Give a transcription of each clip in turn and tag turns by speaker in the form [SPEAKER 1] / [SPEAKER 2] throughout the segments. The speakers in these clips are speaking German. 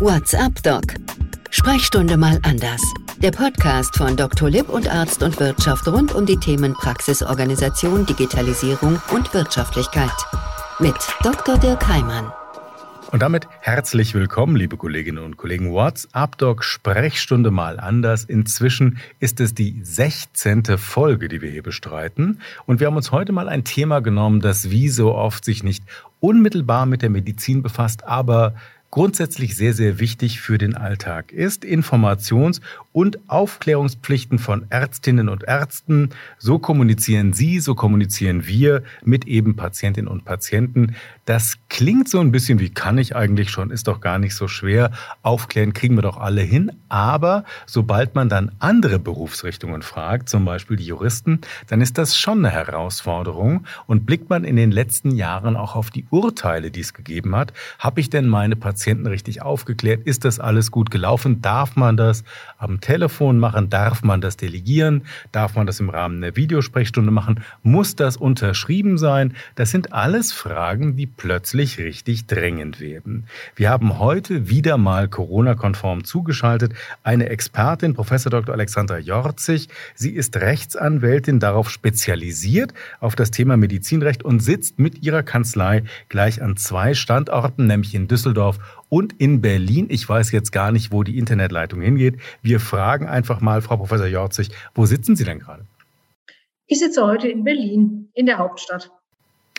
[SPEAKER 1] What's up, Doc? Sprechstunde mal anders. Der Podcast von Dr. Lipp und Arzt und Wirtschaft rund um die Themen Praxisorganisation, Digitalisierung und Wirtschaftlichkeit. Mit Dr. Dirk Heimann.
[SPEAKER 2] Und damit herzlich willkommen, liebe Kolleginnen und Kollegen. WhatsApp Doc Sprechstunde mal anders. Inzwischen ist es die 16. Folge, die wir hier bestreiten. Und wir haben uns heute mal ein Thema genommen, das wie so oft sich nicht unmittelbar mit der Medizin befasst, aber grundsätzlich sehr, sehr wichtig für den Alltag ist. Informations- und Aufklärungspflichten von Ärztinnen und Ärzten. So kommunizieren Sie, so kommunizieren wir mit eben Patientinnen und Patienten. Das klingt so ein bisschen wie kann ich eigentlich schon, ist doch gar nicht so schwer. Aufklären kriegen wir doch alle hin. Aber sobald man dann andere Berufsrichtungen fragt, zum Beispiel die Juristen, dann ist das schon eine Herausforderung. Und blickt man in den letzten Jahren auch auf die Urteile, die es gegeben hat, habe ich denn meine Patienten richtig aufgeklärt? Ist das alles gut gelaufen? Darf man das am Telefon machen? Darf man das delegieren? Darf man das im Rahmen einer Videosprechstunde machen? Muss das unterschrieben sein? Das sind alles Fragen, die plötzlich richtig drängend werden. Wir haben heute wieder mal Corona-konform zugeschaltet eine Expertin, Professor Dr. Alexandra Jorzig. Sie ist Rechtsanwältin, darauf spezialisiert auf das Thema Medizinrecht und sitzt mit ihrer Kanzlei gleich an zwei Standorten, nämlich in Düsseldorf und in Berlin. Ich weiß jetzt gar nicht, wo die Internetleitung hingeht. Wir fragen einfach mal, Frau Professor Jorzig, wo sitzen Sie denn gerade?
[SPEAKER 3] Ich sitze heute in Berlin, in der Hauptstadt.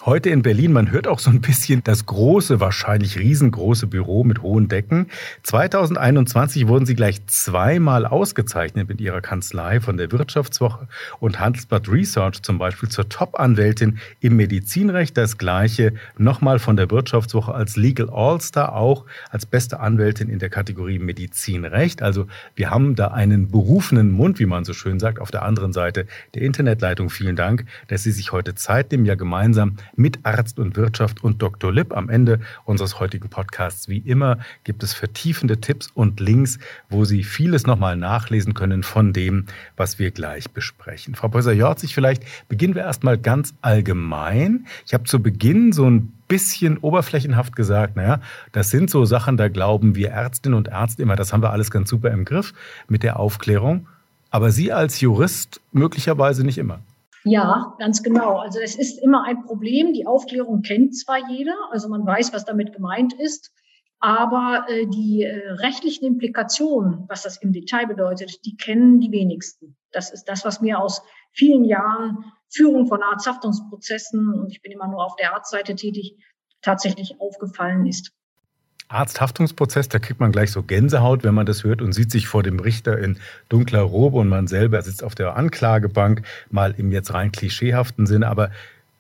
[SPEAKER 2] Heute in Berlin, man hört auch so ein bisschen das große, wahrscheinlich riesengroße Büro mit hohen Decken. 2021 wurden Sie gleich zweimal ausgezeichnet mit Ihrer Kanzlei von der Wirtschaftswoche und Handelsblatt Research zum Beispiel zur Top-Anwältin im Medizinrecht. Das gleiche nochmal von der Wirtschaftswoche als Legal All-Star, auch als beste Anwältin in der Kategorie Medizinrecht. Also wir haben da einen berufenen Mund, wie man so schön sagt, auf der anderen Seite der Internetleitung. Vielen Dank, dass Sie sich heute Zeit nehmen, ja gemeinsam mit Arzt und Wirtschaft und Dr. Lipp. Am Ende unseres heutigen Podcasts, wie immer, gibt es vertiefende Tipps und Links, wo Sie vieles nochmal nachlesen können von dem, was wir gleich besprechen. Frau Professor Jorzig, vielleicht beginnen wir erstmal ganz allgemein. Ich habe zu Beginn so ein bisschen oberflächenhaft gesagt, naja, das sind so Sachen, da glauben wir Ärztinnen und Ärzte immer, das haben wir alles ganz super im Griff mit der Aufklärung. Aber Sie als Jurist möglicherweise nicht immer.
[SPEAKER 3] Ja, ganz genau. Also es ist immer ein Problem. Die Aufklärung kennt zwar jeder, also man weiß, was damit gemeint ist, aber äh, die äh, rechtlichen Implikationen, was das im Detail bedeutet, die kennen die wenigsten. Das ist das, was mir aus vielen Jahren Führung von Arzthaftungsprozessen, und ich bin immer nur auf der Arztseite tätig, tatsächlich aufgefallen ist.
[SPEAKER 2] Arzthaftungsprozess, da kriegt man gleich so Gänsehaut, wenn man das hört und sieht sich vor dem Richter in dunkler Robe und man selber sitzt auf der Anklagebank, mal im jetzt rein klischeehaften Sinne. Aber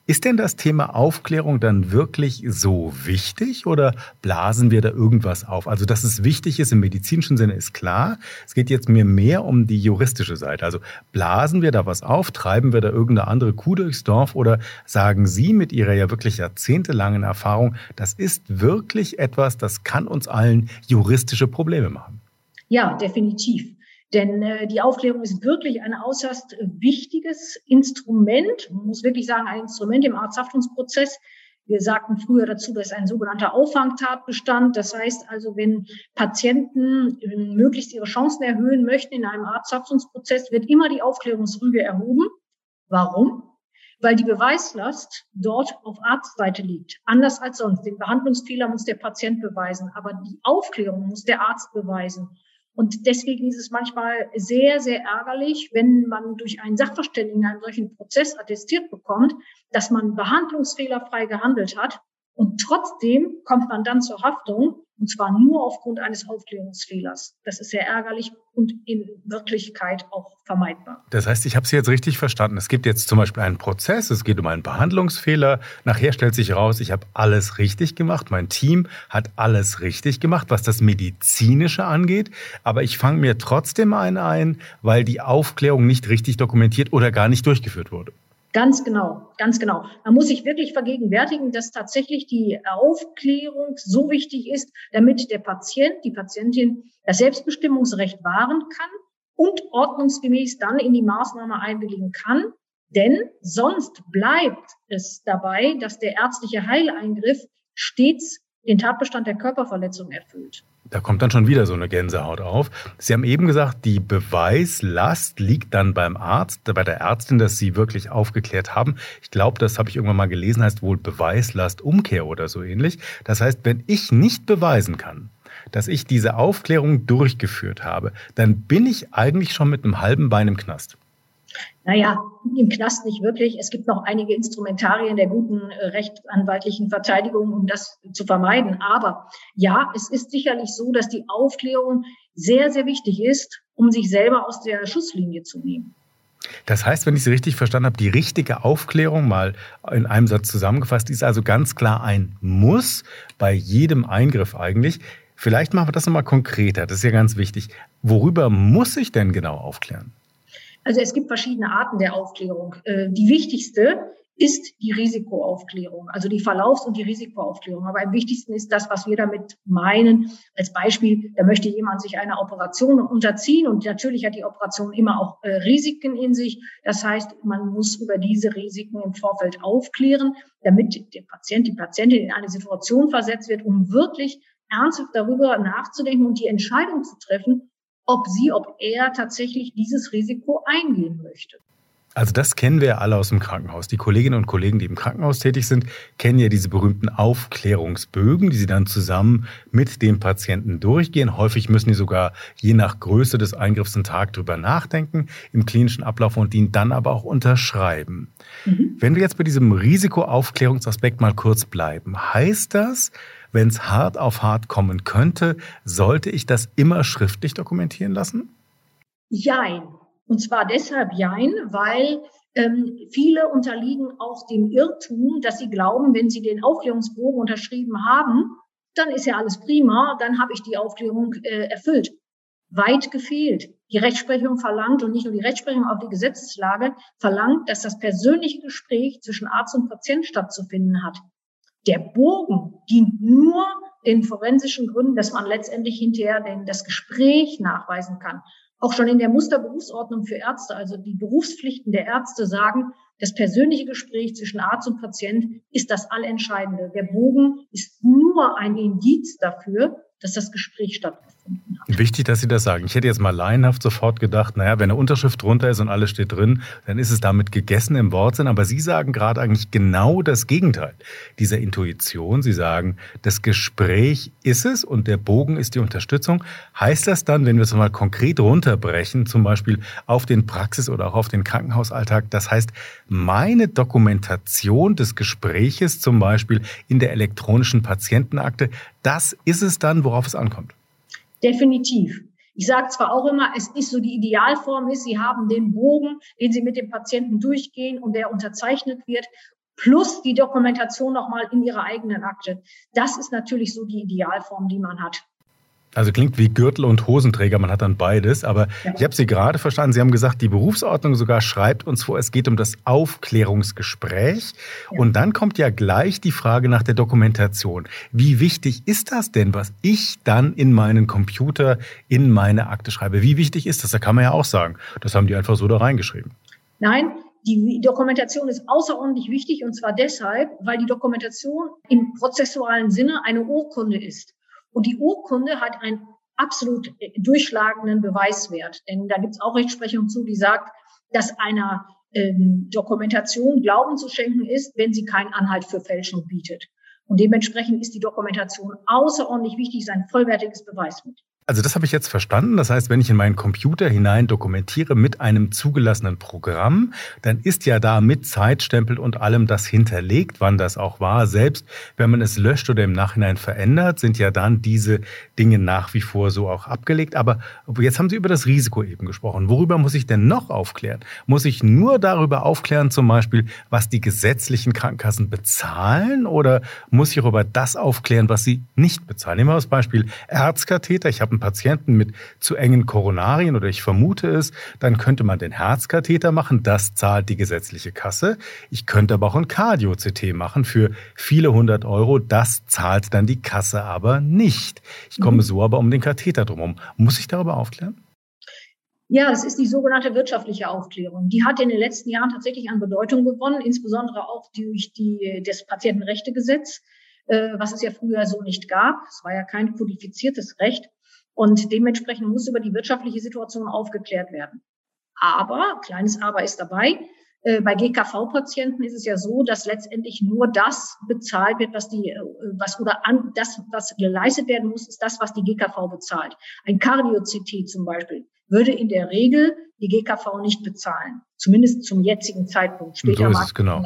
[SPEAKER 2] ist denn das Thema Aufklärung dann wirklich so wichtig oder blasen wir da irgendwas auf? Also, dass es wichtig ist im medizinischen Sinne ist klar. Es geht jetzt mir mehr um die juristische Seite. Also, blasen wir da was auf? Treiben wir da irgendeine andere Kuh durchs Dorf? Oder sagen Sie mit Ihrer ja wirklich jahrzehntelangen Erfahrung, das ist wirklich etwas, das kann uns allen juristische Probleme machen?
[SPEAKER 3] Ja, definitiv. Denn äh, die Aufklärung ist wirklich ein äußerst wichtiges Instrument, man muss wirklich sagen, ein Instrument im Arzthaftungsprozess. Wir sagten früher dazu, dass ein sogenannter Auffangtatbestand. Das heißt also, wenn Patienten äh, möglichst ihre Chancen erhöhen möchten in einem Arzthaftungsprozess, wird immer die Aufklärungsrüge erhoben. Warum? Weil die Beweislast dort auf Arztseite liegt. Anders als sonst. Den Behandlungsfehler muss der Patient beweisen, aber die Aufklärung muss der Arzt beweisen. Und deswegen ist es manchmal sehr, sehr ärgerlich, wenn man durch einen Sachverständigen in einem solchen Prozess attestiert bekommt, dass man behandlungsfehlerfrei gehandelt hat. Und trotzdem kommt man dann zur Haftung und zwar nur aufgrund eines Aufklärungsfehlers. Das ist sehr ärgerlich und in Wirklichkeit auch vermeidbar.
[SPEAKER 2] Das heißt, ich habe Sie jetzt richtig verstanden. Es gibt jetzt zum Beispiel einen Prozess, es geht um einen Behandlungsfehler. Nachher stellt sich heraus, ich habe alles richtig gemacht. Mein Team hat alles richtig gemacht, was das Medizinische angeht. Aber ich fange mir trotzdem einen ein, weil die Aufklärung nicht richtig dokumentiert oder gar nicht durchgeführt wurde.
[SPEAKER 3] Ganz genau, ganz genau. Man muss sich wirklich vergegenwärtigen, dass tatsächlich die Aufklärung so wichtig ist, damit der Patient, die Patientin das Selbstbestimmungsrecht wahren kann und ordnungsgemäß dann in die Maßnahme einwilligen kann. Denn sonst bleibt es dabei, dass der ärztliche Heileingriff stets den Tatbestand der Körperverletzung erfüllt.
[SPEAKER 2] Da kommt dann schon wieder so eine Gänsehaut auf. Sie haben eben gesagt, die Beweislast liegt dann beim Arzt, bei der Ärztin, dass Sie wirklich aufgeklärt haben. Ich glaube, das habe ich irgendwann mal gelesen, heißt wohl Beweislastumkehr oder so ähnlich. Das heißt, wenn ich nicht beweisen kann, dass ich diese Aufklärung durchgeführt habe, dann bin ich eigentlich schon mit einem halben Bein im Knast.
[SPEAKER 3] Naja, im Knast nicht wirklich. Es gibt noch einige Instrumentarien der guten äh, rechtsanwaltlichen Verteidigung, um das zu vermeiden. Aber ja, es ist sicherlich so, dass die Aufklärung sehr, sehr wichtig ist, um sich selber aus der Schusslinie zu nehmen.
[SPEAKER 2] Das heißt, wenn ich Sie richtig verstanden habe, die richtige Aufklärung mal in einem Satz zusammengefasst ist also ganz klar ein Muss bei jedem Eingriff eigentlich. Vielleicht machen wir das nochmal konkreter, das ist ja ganz wichtig. Worüber muss ich denn genau aufklären?
[SPEAKER 3] Also es gibt verschiedene Arten der Aufklärung. Äh, die wichtigste ist die Risikoaufklärung, also die Verlaufs- und die Risikoaufklärung. Aber am wichtigsten ist das, was wir damit meinen. Als Beispiel, da möchte jemand sich einer Operation unterziehen und natürlich hat die Operation immer auch äh, Risiken in sich. Das heißt, man muss über diese Risiken im Vorfeld aufklären, damit der Patient, die Patientin in eine Situation versetzt wird, um wirklich ernsthaft darüber nachzudenken und die Entscheidung zu treffen, ob sie, ob er tatsächlich dieses Risiko eingehen möchte.
[SPEAKER 2] Also das kennen wir ja alle aus dem Krankenhaus. Die Kolleginnen und Kollegen, die im Krankenhaus tätig sind, kennen ja diese berühmten Aufklärungsbögen, die sie dann zusammen mit dem Patienten durchgehen. Häufig müssen die sogar je nach Größe des Eingriffs einen Tag drüber nachdenken im klinischen Ablauf und ihn dann aber auch unterschreiben. Mhm. Wenn wir jetzt bei diesem Risikoaufklärungsaspekt mal kurz bleiben, heißt das, wenn es hart auf hart kommen könnte, sollte ich das immer schriftlich dokumentieren lassen?
[SPEAKER 3] Jein. Und zwar deshalb jein, weil ähm, viele unterliegen auch dem Irrtum, dass sie glauben, wenn sie den Aufklärungsbogen unterschrieben haben, dann ist ja alles prima, dann habe ich die Aufklärung äh, erfüllt. Weit gefehlt. Die Rechtsprechung verlangt und nicht nur die Rechtsprechung, auch die Gesetzeslage verlangt, dass das persönliche Gespräch zwischen Arzt und Patient stattzufinden hat. Der Bogen dient nur den forensischen Gründen, dass man letztendlich hinterher den, das Gespräch nachweisen kann. Auch schon in der Musterberufsordnung für Ärzte, also die Berufspflichten der Ärzte sagen, das persönliche Gespräch zwischen Arzt und Patient ist das Allentscheidende. Der Bogen ist nur ein Indiz dafür, dass das Gespräch stattgefunden hat.
[SPEAKER 2] Wichtig, dass Sie das sagen. Ich hätte jetzt mal laienhaft sofort gedacht, naja, wenn eine Unterschrift drunter ist und alles steht drin, dann ist es damit gegessen im Wortsinn. Aber Sie sagen gerade eigentlich genau das Gegenteil dieser Intuition. Sie sagen, das Gespräch ist es und der Bogen ist die Unterstützung. Heißt das dann, wenn wir es mal konkret runterbrechen, zum Beispiel auf den Praxis- oder auch auf den Krankenhausalltag, das heißt, meine Dokumentation des Gespräches zum Beispiel in der elektronischen Patientenakte, das ist es dann, worauf es ankommt.
[SPEAKER 3] Definitiv. Ich sage zwar auch immer, es ist so die Idealform ist, Sie haben den Bogen, den Sie mit dem Patienten durchgehen und der unterzeichnet wird, plus die Dokumentation nochmal in Ihrer eigenen Akte. Das ist natürlich so die Idealform, die man hat.
[SPEAKER 2] Also klingt wie Gürtel und Hosenträger, man hat dann beides. Aber ja. ich habe Sie gerade verstanden, Sie haben gesagt, die Berufsordnung sogar schreibt uns vor, es geht um das Aufklärungsgespräch. Ja. Und dann kommt ja gleich die Frage nach der Dokumentation. Wie wichtig ist das denn, was ich dann in meinen Computer, in meine Akte schreibe? Wie wichtig ist das? Da kann man ja auch sagen, das haben die einfach so da reingeschrieben.
[SPEAKER 3] Nein, die Dokumentation ist außerordentlich wichtig und zwar deshalb, weil die Dokumentation im prozessualen Sinne eine Urkunde ist. Und die Urkunde hat einen absolut durchschlagenden Beweiswert. Denn da gibt es auch Rechtsprechung zu, die sagt, dass einer ähm, Dokumentation Glauben zu schenken ist, wenn sie keinen Anhalt für Fälschung bietet. Und dementsprechend ist die Dokumentation außerordentlich wichtig, sein vollwertiges Beweismittel.
[SPEAKER 2] Also das habe ich jetzt verstanden. Das heißt, wenn ich in meinen Computer hinein dokumentiere mit einem zugelassenen Programm, dann ist ja da mit Zeitstempel und allem das hinterlegt, wann das auch war. Selbst wenn man es löscht oder im Nachhinein verändert, sind ja dann diese Dinge nach wie vor so auch abgelegt. Aber jetzt haben Sie über das Risiko eben gesprochen. Worüber muss ich denn noch aufklären? Muss ich nur darüber aufklären, zum Beispiel, was die gesetzlichen Krankenkassen bezahlen? Oder muss ich auch über das aufklären, was sie nicht bezahlen? Nehmen wir das Beispiel Erzkatheter. Ich habe einen Patienten mit zu engen Koronarien oder ich vermute es, dann könnte man den Herzkatheter machen, das zahlt die gesetzliche Kasse. Ich könnte aber auch ein Cardio-CT machen für viele hundert Euro, das zahlt dann die Kasse aber nicht. Ich komme mhm. so aber um den Katheter drumherum. Muss ich darüber aufklären?
[SPEAKER 3] Ja, es ist die sogenannte wirtschaftliche Aufklärung. Die hat in den letzten Jahren tatsächlich an Bedeutung gewonnen, insbesondere auch durch die, das Patientenrechtegesetz. äh, was es ja früher so nicht gab. Es war ja kein kodifiziertes Recht. Und dementsprechend muss über die wirtschaftliche Situation aufgeklärt werden. Aber, kleines Aber ist dabei, äh, bei GKV-Patienten ist es ja so, dass letztendlich nur das bezahlt wird, was die, äh, was oder an, das, was geleistet werden muss, ist das, was die GKV bezahlt. Ein Cardio-CT zum Beispiel würde in der Regel die GKV nicht bezahlen. Zumindest zum jetzigen Zeitpunkt.
[SPEAKER 2] Später so ist es genau.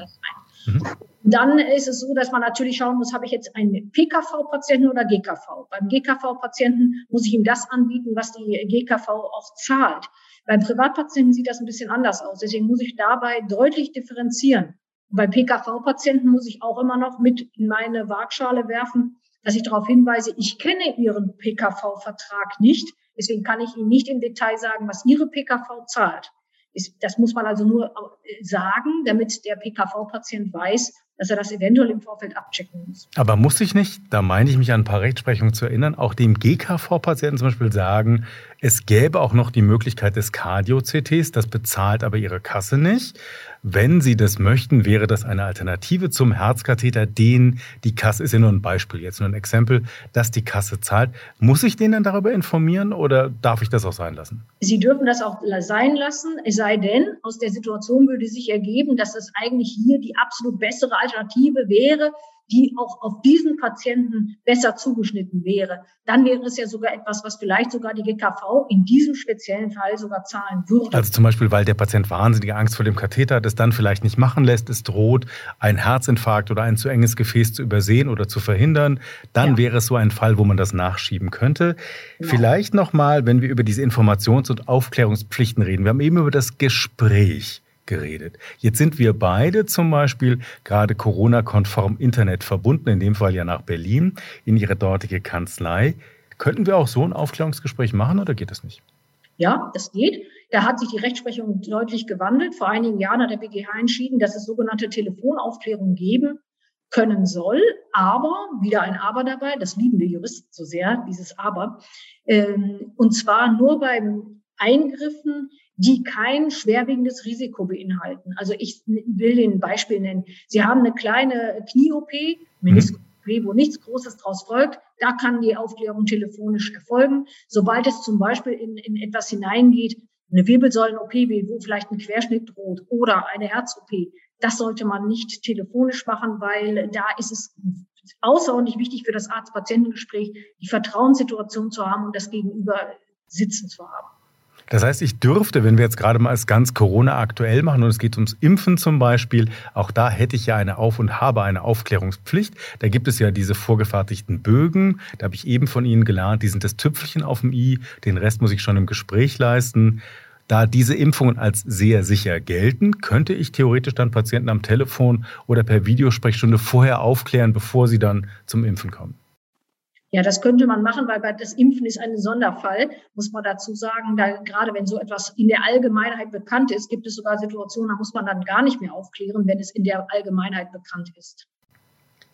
[SPEAKER 3] Mhm. Dann ist es so, dass man natürlich schauen muss, habe ich jetzt einen PKV-Patienten oder GKV? Beim GKV-Patienten muss ich ihm das anbieten, was die GKV auch zahlt. Beim Privatpatienten sieht das ein bisschen anders aus. Deswegen muss ich dabei deutlich differenzieren. bei PKV-Patienten muss ich auch immer noch mit in meine Waagschale werfen, dass ich darauf hinweise, ich kenne Ihren PKV-Vertrag nicht. Deswegen kann ich Ihnen nicht im Detail sagen, was Ihre PKV zahlt. Das muss man also nur äh, sagen, damit der PKV-Patient weiß, dass er das eventuell im Vorfeld abchecken muss.
[SPEAKER 2] Aber muss ich nicht, da meine ich mich an ein paar Rechtsprechungen zu erinnern, auch dem GKV-Patienten zum Beispiel sagen, es gäbe auch noch die Möglichkeit des Cardio-CTs, das bezahlt aber ihre Kasse nicht. Wenn Sie das möchten, wäre das eine Alternative zum Herzkatheter, den die Kasse, ist ja nur ein Beispiel, jetzt nur ein Exempel, dass die Kasse zahlt. Muss ich den dann darüber informieren oder darf ich das auch sein lassen?
[SPEAKER 3] Sie dürfen das auch sein lassen, es sei denn, aus der Situation würde sich ergeben, dass es eigentlich hier die absolut bessere Alternative wäre, die auch auf diesen Patienten besser zugeschnitten wäre. Dann wäre es ja sogar etwas, was vielleicht sogar die GKV in diesem speziellen Fall sogar zahlen würde.
[SPEAKER 2] Also zum Beispiel, weil der Patient wahnsinnige Angst vor dem Katheter hat, es dann vielleicht nicht machen lässt, es droht, ein Herzinfarkt oder ein zu enges Gefäß zu übersehen oder zu verhindern, dann ja. wäre es so ein Fall, wo man das nachschieben könnte. Genau. Vielleicht nochmal, wenn wir über diese Informations- und Aufklärungspflichten reden. Wir haben eben über das Gespräch geredet. Jetzt sind wir beide zum Beispiel gerade Corona-konform Internet verbunden, in dem Fall ja nach Berlin, in Ihre dortige Kanzlei. Könnten wir auch so ein Aufklärungsgespräch machen oder geht das nicht?
[SPEAKER 3] Ja, das geht. Da hat sich die Rechtsprechung deutlich gewandelt. Vor einigen Jahren hat der BGH entschieden, dass es sogenannte Telefonaufklärung geben können soll. Aber, wieder ein Aber dabei, das lieben wir Juristen so sehr, dieses Aber. Ähm, und zwar nur beim Eingriffen die kein schwerwiegendes Risiko beinhalten. Also ich will Ihnen ein Beispiel nennen. Sie haben eine kleine Knie-OP, Meniskus OP, wo nichts Großes draus folgt. Da kann die Aufklärung telefonisch erfolgen. Sobald es zum Beispiel in, in etwas hineingeht, eine Wirbelsäulen-OP, wo vielleicht ein Querschnitt droht oder eine Herz-OP, das sollte man nicht telefonisch machen, weil da ist es außerordentlich wichtig für das Arzt-Patientengespräch, die Vertrauenssituation zu haben und das Gegenüber sitzen zu haben.
[SPEAKER 2] Das heißt, ich dürfte, wenn wir jetzt gerade mal es ganz Corona aktuell machen und es geht ums Impfen zum Beispiel, auch da hätte ich ja eine Auf- und habe eine Aufklärungspflicht. Da gibt es ja diese vorgefertigten Bögen. Da habe ich eben von Ihnen gelernt, die sind das Tüpfelchen auf dem i. Den Rest muss ich schon im Gespräch leisten. Da diese Impfungen als sehr sicher gelten, könnte ich theoretisch dann Patienten am Telefon oder per Videosprechstunde vorher aufklären, bevor sie dann zum Impfen kommen.
[SPEAKER 3] Ja, das könnte man machen, weil das Impfen ist ein Sonderfall, muss man dazu sagen. Da, gerade wenn so etwas in der Allgemeinheit bekannt ist, gibt es sogar Situationen, da muss man dann gar nicht mehr aufklären, wenn es in der Allgemeinheit bekannt ist.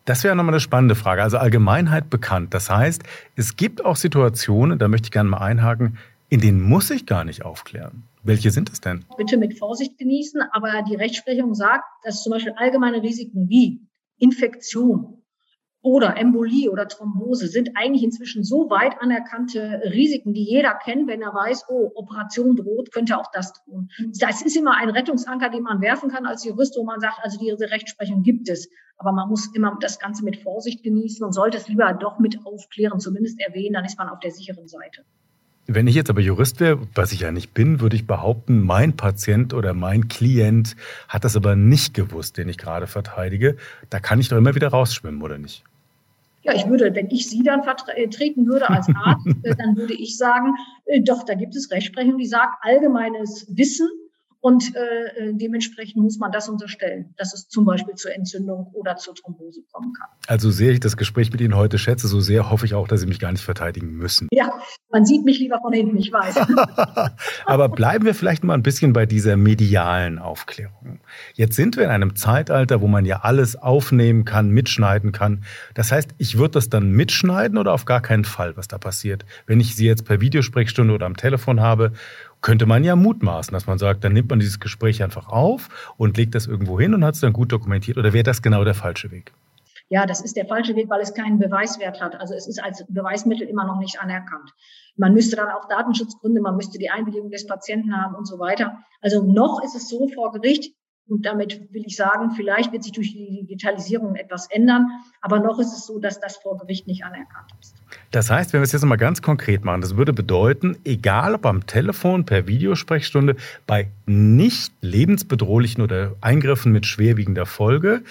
[SPEAKER 2] Das wäre nochmal eine spannende Frage. Also Allgemeinheit bekannt. Das heißt, es gibt auch Situationen, da möchte ich gerne mal einhaken, in denen muss ich gar nicht aufklären. Welche sind es denn?
[SPEAKER 3] Bitte mit Vorsicht genießen, aber die Rechtsprechung sagt, dass zum Beispiel allgemeine Risiken wie Infektion, oder Embolie oder Thrombose sind eigentlich inzwischen so weit anerkannte Risiken, die jeder kennt, wenn er weiß, oh, Operation droht, könnte auch das drohen. Das ist immer ein Rettungsanker, den man werfen kann als Jurist, wo man sagt, also diese Rechtsprechung gibt es. Aber man muss immer das Ganze mit Vorsicht genießen und sollte es lieber doch mit aufklären, zumindest erwähnen, dann ist man auf der sicheren Seite.
[SPEAKER 2] Wenn ich jetzt aber Jurist wäre, was ich ja nicht bin, würde ich behaupten, mein Patient oder mein Klient hat das aber nicht gewusst, den ich gerade verteidige. Da kann ich doch immer wieder rausschwimmen, oder nicht?
[SPEAKER 3] Ja, ich würde, wenn ich Sie dann vertreten äh, würde als Arzt, äh, dann würde ich sagen, äh, doch, da gibt es Rechtsprechung, die sagt, allgemeines Wissen und äh, dementsprechend muss man das unterstellen, dass es zum Beispiel zur Entzündung oder zur Thrombose kommen kann.
[SPEAKER 2] Also sehr ich das Gespräch mit Ihnen heute schätze, so sehr hoffe ich auch, dass Sie mich gar nicht verteidigen müssen.
[SPEAKER 3] Ja, man sieht mich lieber von hinten, ich weiß.
[SPEAKER 2] Aber bleiben wir vielleicht mal ein bisschen bei dieser medialen Aufklärung. Jetzt sind wir in einem Zeitalter, wo man ja alles aufnehmen kann, mitschneiden kann. Das heißt, ich würde das dann mitschneiden oder auf gar keinen Fall, was da passiert. Wenn ich Sie jetzt per Videosprechstunde oder am Telefon habe könnte man ja mutmaßen, dass man sagt, dann nimmt man dieses Gespräch einfach auf und legt das irgendwo hin und hat es dann gut dokumentiert. Oder wäre das genau der falsche Weg?
[SPEAKER 3] Ja, das ist der falsche Weg, weil es keinen Beweiswert hat. Also es ist als Beweismittel immer noch nicht anerkannt. Man müsste dann auch Datenschutzgründe, man müsste die Einwilligung des Patienten haben und so weiter. Also noch ist es so vor Gericht, und damit will ich sagen, vielleicht wird sich durch die Digitalisierung etwas ändern, aber noch ist es so, dass das vor Gericht nicht anerkannt ist.
[SPEAKER 2] Das heißt, wenn wir es jetzt mal ganz konkret machen, das würde bedeuten, egal ob am Telefon, per Videosprechstunde, bei nicht lebensbedrohlichen oder Eingriffen mit schwerwiegender Folge,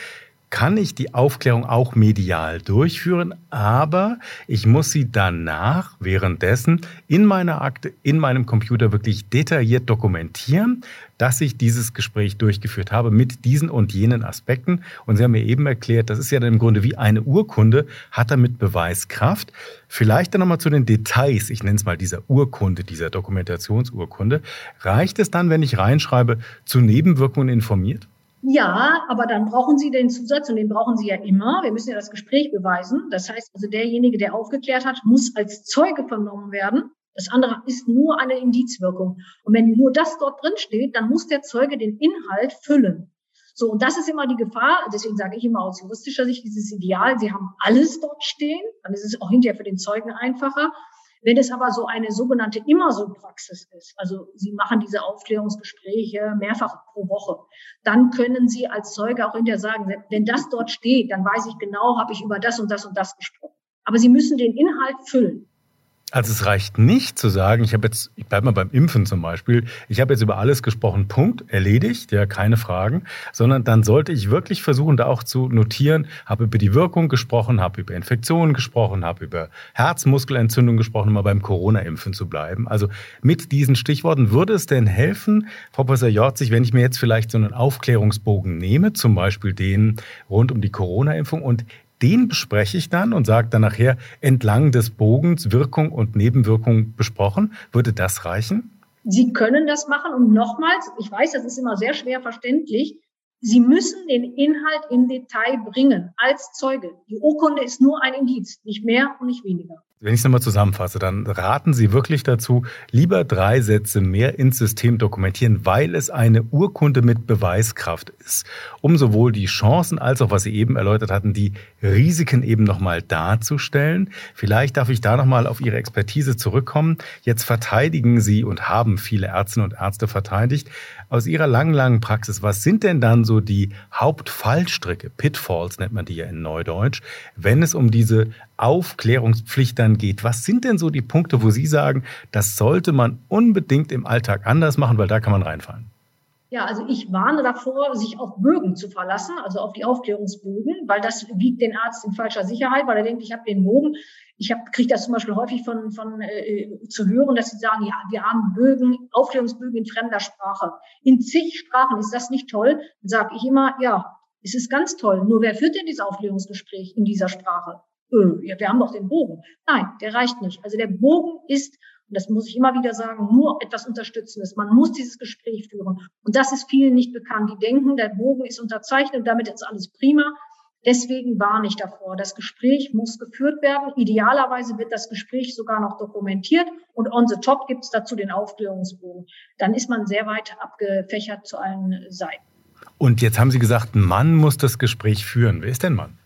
[SPEAKER 2] kann ich die Aufklärung auch medial durchführen, aber ich muss sie danach, währenddessen, in meiner Akte, in meinem Computer wirklich detailliert dokumentieren, dass ich dieses Gespräch durchgeführt habe mit diesen und jenen Aspekten. Und Sie haben mir eben erklärt, das ist ja dann im Grunde wie eine Urkunde, hat damit Beweiskraft. Vielleicht dann nochmal zu den Details, ich nenne es mal dieser Urkunde, dieser Dokumentationsurkunde. Reicht es dann, wenn ich reinschreibe, zu Nebenwirkungen informiert?
[SPEAKER 3] Ja, aber dann brauchen Sie den Zusatz und den brauchen Sie ja immer. Wir müssen ja das Gespräch beweisen. Das heißt also, derjenige, der aufgeklärt hat, muss als Zeuge vernommen werden. Das andere ist nur eine Indizwirkung. Und wenn nur das dort drin steht, dann muss der Zeuge den Inhalt füllen. So, und das ist immer die Gefahr. Deswegen sage ich immer aus juristischer Sicht, dieses Ideal, Sie haben alles dort stehen. Dann ist es auch hinterher für den Zeugen einfacher. Wenn es aber so eine sogenannte Immer-so-Praxis ist, also Sie machen diese Aufklärungsgespräche mehrfach pro Woche, dann können Sie als Zeuge auch hinterher sagen, wenn das dort steht, dann weiß ich genau, habe ich über das und das und das gesprochen. Aber Sie müssen den Inhalt füllen.
[SPEAKER 2] Also es reicht nicht zu sagen, ich habe jetzt, ich bleibe mal beim Impfen zum Beispiel, ich habe jetzt über alles gesprochen, Punkt, erledigt, ja, keine Fragen, sondern dann sollte ich wirklich versuchen, da auch zu notieren, habe über die Wirkung gesprochen, habe über Infektionen gesprochen, habe über Herzmuskelentzündung gesprochen, um mal beim Corona-Impfen zu bleiben. Also mit diesen Stichworten würde es denn helfen, Frau Professor Jorzig, wenn ich mir jetzt vielleicht so einen Aufklärungsbogen nehme, zum Beispiel den rund um die Corona-Impfung und den bespreche ich dann und sage dann nachher entlang des Bogens Wirkung und Nebenwirkung besprochen. Würde das reichen?
[SPEAKER 3] Sie können das machen und nochmals, ich weiß, das ist immer sehr schwer verständlich, Sie müssen den Inhalt im Detail bringen als Zeuge. Die Urkunde ist nur ein Indiz, nicht mehr und nicht weniger.
[SPEAKER 2] Wenn ich es nochmal zusammenfasse, dann raten Sie wirklich dazu, lieber drei Sätze mehr ins System dokumentieren, weil es eine Urkunde mit Beweiskraft ist, um sowohl die Chancen als auch, was Sie eben erläutert hatten, die Risiken eben nochmal darzustellen. Vielleicht darf ich da nochmal auf Ihre Expertise zurückkommen. Jetzt verteidigen Sie und haben viele Ärztinnen und Ärzte verteidigt. Aus Ihrer langen, langen Praxis, was sind denn dann so die Hauptfallstricke, Pitfalls nennt man die ja in Neudeutsch, wenn es um diese Aufklärungspflicht dann geht. Was sind denn so die Punkte, wo Sie sagen, das sollte man unbedingt im Alltag anders machen, weil da kann man reinfallen?
[SPEAKER 3] Ja, also ich warne davor, sich auf Bögen zu verlassen, also auf die Aufklärungsbögen, weil das wiegt den Arzt in falscher Sicherheit, weil er denkt, ich habe den Bogen. Ich kriege das zum Beispiel häufig von, von äh, zu hören, dass sie sagen, ja, wir haben Bögen, Aufklärungsbögen in fremder Sprache. In zig Sprachen ist das nicht toll. Dann sage ich immer, ja, es ist ganz toll. Nur wer führt denn dieses Aufklärungsgespräch in dieser Sprache? Äh, ja, wir haben doch den Bogen. Nein, der reicht nicht. Also der Bogen ist, und das muss ich immer wieder sagen, nur etwas Unterstützendes. Man muss dieses Gespräch führen. Und das ist vielen nicht bekannt. Die denken, der Bogen ist unterzeichnet, damit ist alles prima. Deswegen warne ich davor. Das Gespräch muss geführt werden. Idealerweise wird das Gespräch sogar noch dokumentiert und on the top gibt es dazu den Aufklärungsbogen. Dann ist man sehr weit abgefächert zu allen Seiten.
[SPEAKER 2] Und jetzt haben Sie gesagt, ein Mann muss das Gespräch führen. Wer ist denn Mann?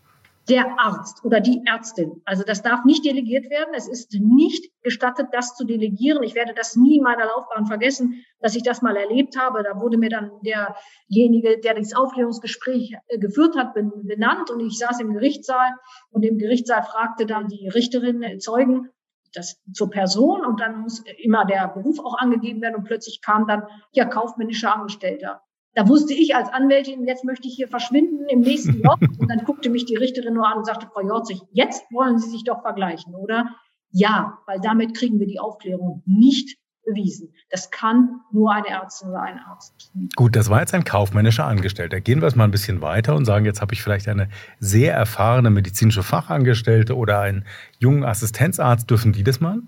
[SPEAKER 3] Der Arzt oder die Ärztin. Also das darf nicht delegiert werden. Es ist nicht gestattet, das zu delegieren. Ich werde das nie in meiner Laufbahn vergessen, dass ich das mal erlebt habe. Da wurde mir dann derjenige, der das Aufklärungsgespräch äh, geführt hat, benannt und ich saß im Gerichtssaal und im Gerichtssaal fragte dann die Richterin äh, Zeugen, das zur Person und dann muss immer der Beruf auch angegeben werden und plötzlich kam dann ja kaufmännischer Angestellter. Da wusste ich als Anwältin, jetzt möchte ich hier verschwinden im nächsten Loch. Und dann guckte mich die Richterin nur an und sagte, Frau Jorzig, jetzt wollen Sie sich doch vergleichen, oder? Ja, weil damit kriegen wir die Aufklärung nicht bewiesen. Das kann nur eine Ärztin oder ein Arzt.
[SPEAKER 2] Gut, das war jetzt ein kaufmännischer Angestellter. Gehen wir es mal ein bisschen weiter und sagen, jetzt habe ich vielleicht eine sehr erfahrene medizinische Fachangestellte oder einen jungen Assistenzarzt. Dürfen die das mal?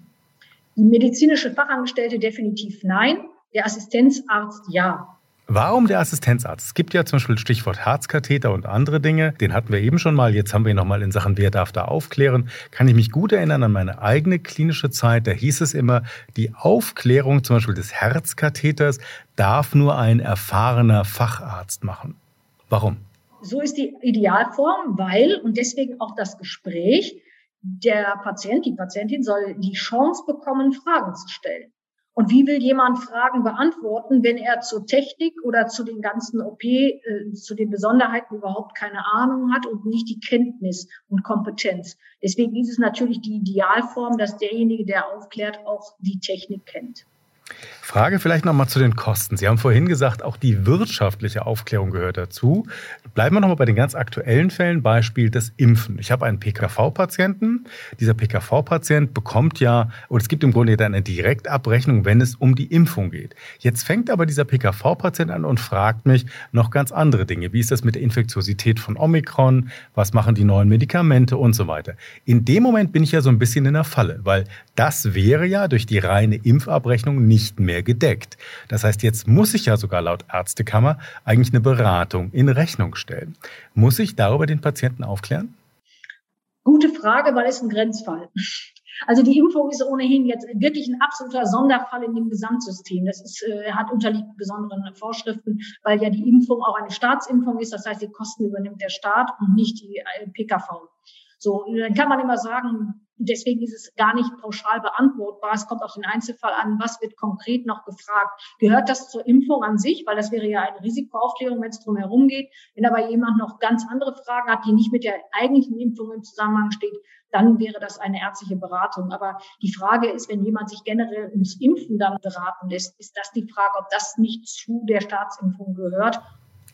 [SPEAKER 3] Die medizinische Fachangestellte definitiv nein. Der Assistenzarzt ja.
[SPEAKER 2] Warum der Assistenzarzt? Es gibt ja zum Beispiel Stichwort Herzkatheter und andere Dinge. Den hatten wir eben schon mal. Jetzt haben wir ihn nochmal in Sachen, wer darf da aufklären. Kann ich mich gut erinnern an meine eigene klinische Zeit. Da hieß es immer, die Aufklärung zum Beispiel des Herzkatheters darf nur ein erfahrener Facharzt machen. Warum?
[SPEAKER 3] so ist die Idealform, weil, und deswegen auch das Gespräch, der Patient, die Patientin soll die Chance bekommen, Fragen zu stellen. Und wie will jemand Fragen beantworten, wenn er zur Technik oder zu den ganzen OP, äh, zu den Besonderheiten überhaupt keine Ahnung hat und nicht die Kenntnis und Kompetenz? Deswegen ist es natürlich die Idealform, dass derjenige, der aufklärt, auch die Technik kennt.
[SPEAKER 2] Frage vielleicht nochmal zu den Kosten. Sie haben vorhin gesagt, auch die wirtschaftliche Aufklärung gehört dazu. Bleiben wir nochmal bei den ganz aktuellen Fällen, Beispiel des Impfen. Ich habe einen PKV-Patienten. Dieser PKV-Patient bekommt ja, oder es gibt im Grunde dann eine Direktabrechnung, wenn es um die Impfung geht. Jetzt fängt aber dieser PKV-Patient an und fragt mich noch ganz andere Dinge. Wie ist das mit der Infektiosität von Omikron? Was machen die neuen Medikamente und so weiter? In dem Moment bin ich ja so ein bisschen in der Falle, weil das wäre ja durch die reine Impfabrechnung nicht mehr gedeckt. Das heißt, jetzt muss ich ja sogar laut Ärztekammer eigentlich eine Beratung in Rechnung stellen. Muss ich darüber den Patienten aufklären?
[SPEAKER 3] Gute Frage, weil es ein Grenzfall. Also die Impfung ist ohnehin jetzt wirklich ein absoluter Sonderfall in dem Gesamtsystem. Das ist, äh, hat unterliegt besonderen Vorschriften, weil ja die Impfung auch eine Staatsimpfung ist. Das heißt, die Kosten übernimmt der Staat und nicht die äh, PKV. So, dann kann man immer sagen, deswegen ist es gar nicht pauschal beantwortbar. Es kommt auf den Einzelfall an, was wird konkret noch gefragt. Gehört das zur Impfung an sich? Weil das wäre ja eine Risikoaufklärung, wenn es drum herum geht. Wenn aber jemand noch ganz andere Fragen hat, die nicht mit der eigentlichen Impfung im Zusammenhang steht, dann wäre das eine ärztliche Beratung. Aber die Frage ist, wenn jemand sich generell ums Impfen dann beraten lässt, ist das die Frage, ob das nicht zu der Staatsimpfung gehört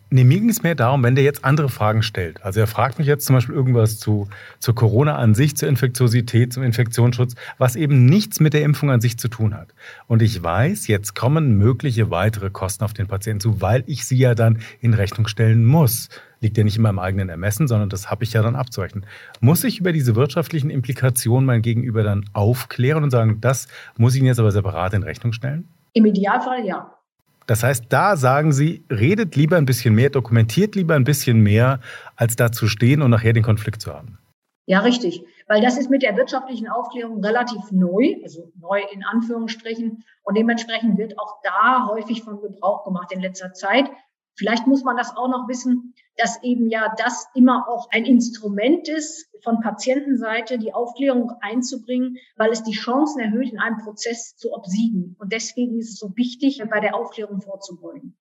[SPEAKER 2] Nee, mir ging es mehr darum, wenn der jetzt andere Fragen stellt. Also er fragt mich jetzt zum Beispiel irgendwas zu, zu Corona an sich, zur Infektiosität, zum Infektionsschutz, was eben nichts mit der Impfung an sich zu tun hat. Und ich weiß, jetzt kommen mögliche weitere Kosten auf den Patienten zu, weil ich sie ja dann in Rechnung stellen muss. Liegt ja nicht in meinem eigenen Ermessen, sondern das habe ich ja dann abzurechnen. Muss ich über diese wirtschaftlichen Implikationen mein Gegenüber dann aufklären und sagen, das muss ich Ihnen jetzt aber separat in Rechnung stellen?
[SPEAKER 3] Im Idealfall ja.
[SPEAKER 2] Das heißt, da sagen Sie, redet lieber ein bisschen mehr, dokumentiert lieber ein bisschen mehr, als da zu stehen und nachher den Konflikt zu haben.
[SPEAKER 3] Ja, richtig. Weil das ist mit der wirtschaftlichen Aufklärung relativ neu, also neu in Anführungsstrichen. Und dementsprechend wird auch da häufig von Gebrauch gemacht in letzter Zeit. Vielleicht muss man das auch noch wissen, dass eben ja das immer auch ein Instrument ist, von Patientenseite die Aufklärung einzubringen, weil es die Chancen erhöht, in einem Prozess zu obsiegen. Und deswegen ist es so wichtig, bei der Aufklärung vorzubeugen.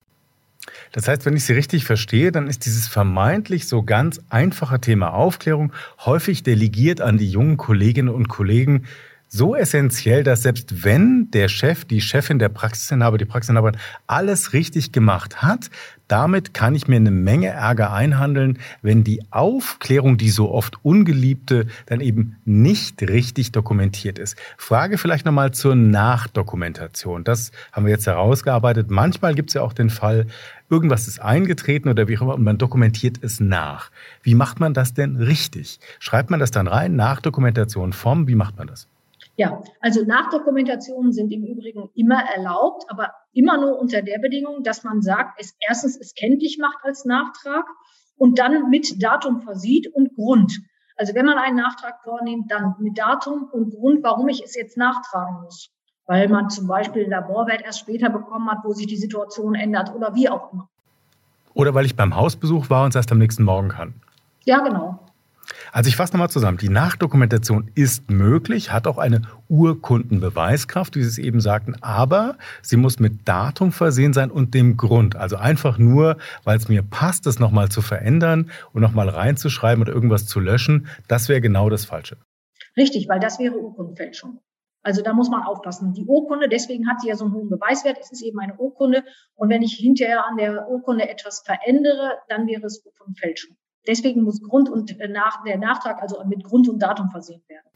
[SPEAKER 2] Das heißt, wenn ich Sie richtig verstehe, dann ist dieses vermeintlich so ganz einfache Thema Aufklärung häufig delegiert an die jungen Kolleginnen und Kollegen, so essentiell, dass selbst wenn der Chef, die Chefin, der Praxisinhaber, die Praxisinhaberin alles richtig gemacht hat, damit kann ich mir eine Menge Ärger einhandeln, wenn die Aufklärung, die so oft ungeliebte, dann eben nicht richtig dokumentiert ist. Frage vielleicht nochmal zur Nachdokumentation. Das haben wir jetzt herausgearbeitet. Manchmal gibt es ja auch den Fall, irgendwas ist eingetreten oder wie auch immer und man dokumentiert es nach. Wie macht man das denn richtig? Schreibt man das dann rein? Nachdokumentation vom? Wie macht man das?
[SPEAKER 3] Ja, also Nachdokumentationen sind im Übrigen immer erlaubt, aber immer nur unter der Bedingung, dass man sagt, es erstens es kenntlich macht als Nachtrag und dann mit Datum versieht und Grund. Also wenn man einen Nachtrag vornimmt, dann mit Datum und Grund, warum ich es jetzt nachtragen muss. Weil man zum Beispiel einen Laborwert erst später bekommen hat, wo sich die Situation ändert oder wie auch immer.
[SPEAKER 2] Oder weil ich beim Hausbesuch war und es erst am nächsten Morgen kann.
[SPEAKER 3] Ja, genau.
[SPEAKER 2] Also ich fasse nochmal zusammen. Die Nachdokumentation ist möglich, hat auch eine Urkundenbeweiskraft, wie Sie es eben sagten, aber sie muss mit Datum versehen sein und dem Grund. Also einfach nur, weil es mir passt, das nochmal zu verändern und nochmal reinzuschreiben oder irgendwas zu löschen, das wäre genau das Falsche.
[SPEAKER 3] Richtig, weil das wäre Urkundenfälschung. Also da muss man aufpassen. Die Urkunde, deswegen hat sie ja so einen hohen Beweiswert. Es ist eben eine Urkunde. Und wenn ich hinterher an der Urkunde etwas verändere, dann wäre es Urkundenfälschung. Deswegen muss Grund und äh, nach, der Nachtrag also mit Grund und Datum versehen werden.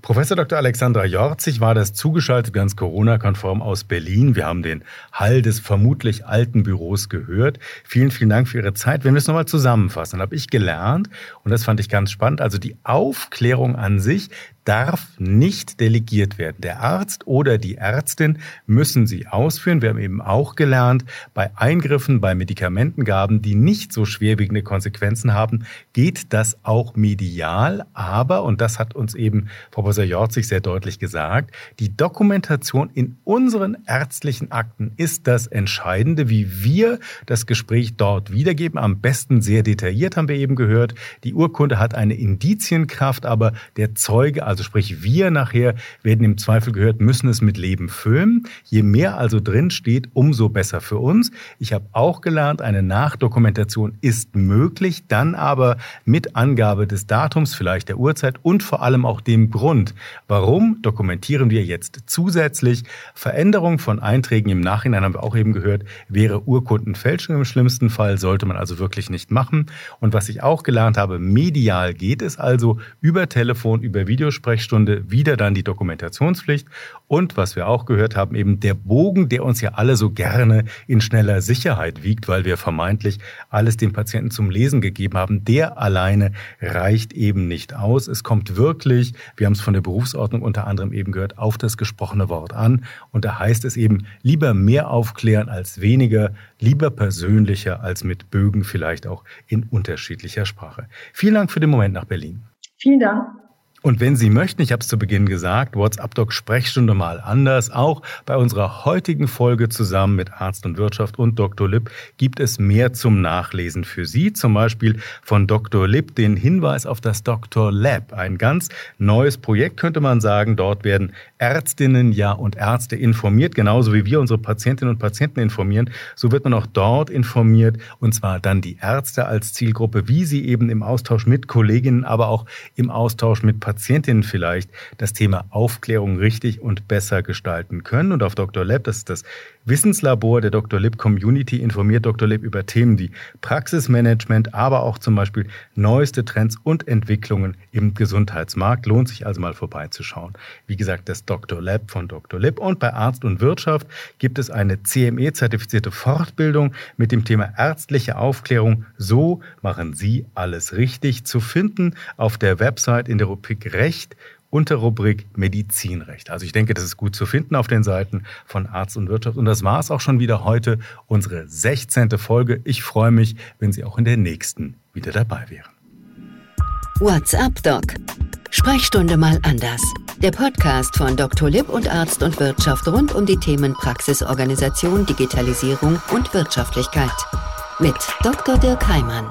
[SPEAKER 2] Professor Dr. Alexandra Jorzig war das zugeschaltet ganz Corona-konform aus Berlin. Wir haben den Hall des vermutlich alten Büros gehört. Vielen, vielen Dank für Ihre Zeit. Wenn wir es nochmal zusammenfassen, habe ich gelernt, und das fand ich ganz spannend, also die Aufklärung an sich, darf nicht delegiert werden. Der Arzt oder die Ärztin müssen sie ausführen. Wir haben eben auch gelernt, bei Eingriffen, bei Medikamentengaben, die nicht so schwerwiegende Konsequenzen haben, geht das auch medial. Aber, und das hat uns eben Professor Jorzig sehr deutlich gesagt, die Dokumentation in unseren ärztlichen Akten ist das Entscheidende, wie wir das Gespräch dort wiedergeben. Am besten sehr detailliert haben wir eben gehört. Die Urkunde hat eine Indizienkraft, aber der Zeuge, also sprich wir nachher, werden im Zweifel gehört, müssen es mit Leben füllen. Je mehr also drin steht, umso besser für uns. Ich habe auch gelernt, eine Nachdokumentation ist möglich, dann aber mit Angabe des Datums, vielleicht der Uhrzeit und vor allem auch dem Grund. Warum dokumentieren wir jetzt zusätzlich? Veränderung von Einträgen im Nachhinein haben wir auch eben gehört, wäre Urkundenfälschung im schlimmsten Fall, sollte man also wirklich nicht machen. Und was ich auch gelernt habe, medial geht es also über Telefon, über Videosprechstunde, wieder dann die Dokumentationspflicht. Und was wir auch gehört haben, eben der Bogen, der uns ja alle so gerne in schneller Sicherheit wiegt, weil wir vermeintlich alles dem Patienten zum Lesen gegeben haben, der alleine reicht eben nicht aus. Es kommt wirklich, wir haben es von der Berufsordnung unter anderem eben gehört, auf das gesprochene Wort an. Und da heißt es eben, lieber mehr aufklären als weniger, lieber persönlicher als mit Bögen vielleicht auch in unterschiedlicher Sprache. Vielen Dank für den Moment nach Berlin.
[SPEAKER 3] Vielen Dank.
[SPEAKER 2] Und wenn Sie möchten, ich habe es zu Beginn gesagt, WhatsApp Doc Sprechstunde mal anders. Auch bei unserer heutigen Folge zusammen mit Arzt und Wirtschaft und Dr. Lipp gibt es mehr zum Nachlesen für Sie. Zum Beispiel von Dr. Lipp den Hinweis auf das Dr. Lab. Ein ganz neues Projekt könnte man sagen. Dort werden Ärztinnen ja und Ärzte informiert, genauso wie wir unsere Patientinnen und Patienten informieren. So wird man auch dort informiert und zwar dann die Ärzte als Zielgruppe, wie sie eben im Austausch mit Kolleginnen, aber auch im Austausch mit Patientinnen vielleicht das Thema Aufklärung richtig und besser gestalten können. Und auf Dr. Lab, das ist das Wissenslabor der Dr. Lib Community, informiert Dr. Lib über Themen wie Praxismanagement, aber auch zum Beispiel neueste Trends und Entwicklungen im Gesundheitsmarkt. Lohnt sich also mal vorbeizuschauen. Wie gesagt, das Dr. Lab von Dr. Lib. Und bei Arzt und Wirtschaft gibt es eine CME-zertifizierte Fortbildung mit dem Thema ärztliche Aufklärung. So machen Sie alles richtig zu finden auf der Website in der Rubrik Recht unter Rubrik Medizinrecht. Also ich denke, das ist gut zu finden auf den Seiten von Arzt und Wirtschaft. Und das war es auch schon wieder heute, unsere 16. Folge. Ich freue mich, wenn Sie auch in der nächsten wieder dabei wären.
[SPEAKER 1] WhatsApp Doc. Sprechstunde mal anders. Der Podcast von Dr. Lipp und Arzt und Wirtschaft rund um die Themen Praxisorganisation, Digitalisierung und Wirtschaftlichkeit. Mit Dr. Dirk Heimann.